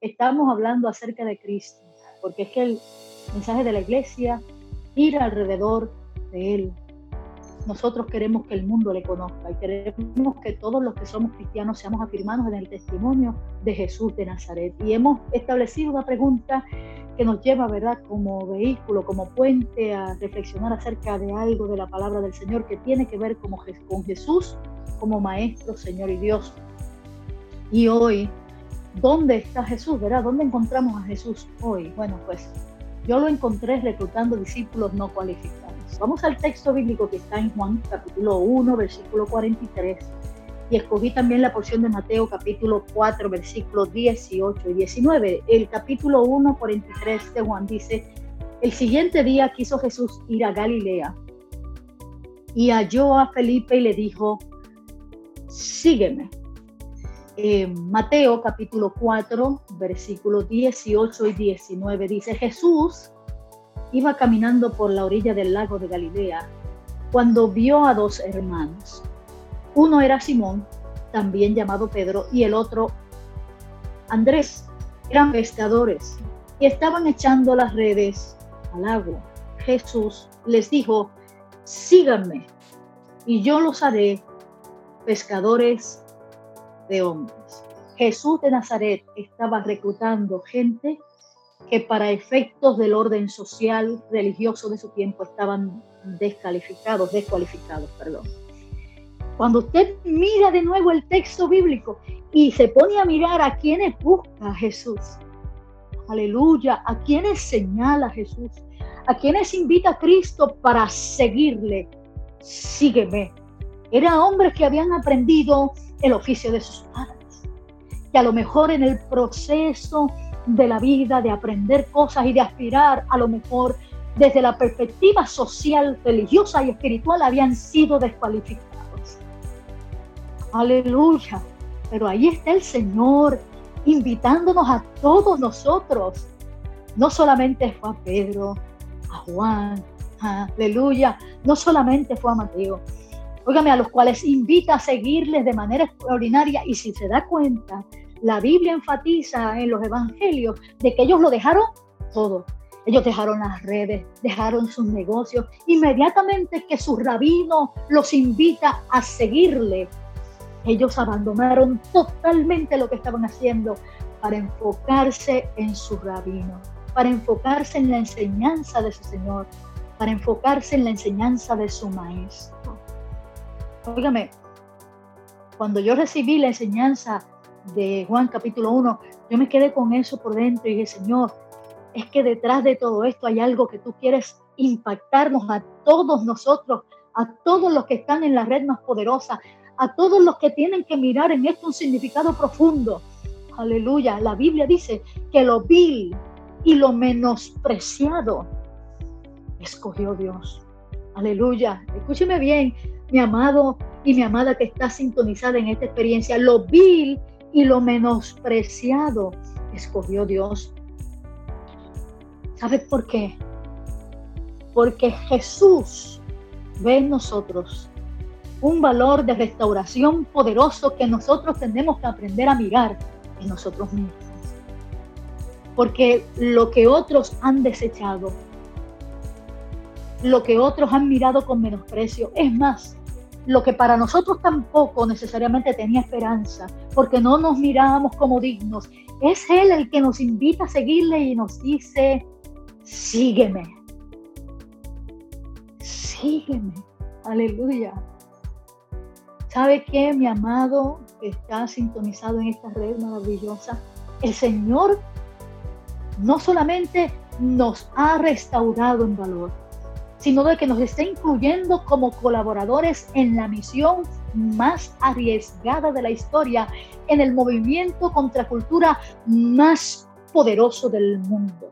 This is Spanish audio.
estamos hablando acerca de Cristo, porque es que el mensaje de la iglesia, ir alrededor de Él. Nosotros queremos que el mundo le conozca y queremos que todos los que somos cristianos seamos afirmados en el testimonio de Jesús de Nazaret. Y hemos establecido una pregunta que nos lleva, ¿verdad?, como vehículo, como puente a reflexionar acerca de algo de la palabra del Señor que tiene que ver con Jesús como Maestro, Señor y Dios. Y hoy, ¿dónde está Jesús, verdad? ¿Dónde encontramos a Jesús hoy? Bueno, pues yo lo encontré reclutando discípulos no cualificados. Vamos al texto bíblico que está en Juan capítulo 1, versículo 43 y escogí también la porción de Mateo capítulo 4, versículos 18 y 19. El capítulo 1, 43 de Juan dice, el siguiente día quiso Jesús ir a Galilea y halló a Felipe y le dijo, sígueme. Mateo capítulo 4, versículos 18 y 19 dice, Jesús iba caminando por la orilla del lago de Galilea cuando vio a dos hermanos uno era Simón, también llamado Pedro, y el otro Andrés. Eran pescadores y estaban echando las redes al agua. Jesús les dijo, síganme y yo los haré pescadores de hombres. Jesús de Nazaret estaba reclutando gente que para efectos del orden social, religioso de su tiempo estaban descalificados, descualificados, perdón. Cuando usted mira de nuevo el texto bíblico y se pone a mirar a quienes busca Jesús, aleluya, a quienes señala Jesús, a quienes invita a Cristo para seguirle, sígueme. Eran hombres que habían aprendido el oficio de sus padres, que a lo mejor en el proceso de la vida, de aprender cosas y de aspirar a lo mejor desde la perspectiva social, religiosa y espiritual habían sido descualificados. Aleluya. Pero ahí está el Señor invitándonos a todos nosotros. No solamente fue a Pedro, a Juan, aleluya. No solamente fue a Mateo. Óigame, a los cuales invita a seguirles de manera extraordinaria. Y si se da cuenta, la Biblia enfatiza en los evangelios de que ellos lo dejaron todo. Ellos dejaron las redes, dejaron sus negocios. Inmediatamente que su rabino los invita a seguirle, ellos abandonaron totalmente lo que estaban haciendo para enfocarse en su rabino, para enfocarse en la enseñanza de su Señor, para enfocarse en la enseñanza de su maestro. Óigame, cuando yo recibí la enseñanza de Juan capítulo 1, yo me quedé con eso por dentro y dije, Señor, es que detrás de todo esto hay algo que tú quieres impactarnos a todos nosotros, a todos los que están en la red más poderosa, a todos los que tienen que mirar en esto un significado profundo. Aleluya. La Biblia dice que lo vil y lo menospreciado escogió Dios. Aleluya. Escúcheme bien, mi amado y mi amada que está sintonizada en esta experiencia. Lo vil y lo menospreciado escogió Dios. ¿Sabes por qué? Porque Jesús ve en nosotros un valor de restauración poderoso que nosotros tenemos que aprender a mirar en nosotros mismos. Porque lo que otros han desechado, lo que otros han mirado con menosprecio, es más, lo que para nosotros tampoco necesariamente tenía esperanza, porque no nos mirábamos como dignos, es Él el que nos invita a seguirle y nos dice, sígueme, sígueme, aleluya. ¿Sabe qué, mi amado que está sintonizado en esta red maravillosa? El Señor no solamente nos ha restaurado en valor, sino de que nos está incluyendo como colaboradores en la misión más arriesgada de la historia, en el movimiento contra cultura más poderoso del mundo.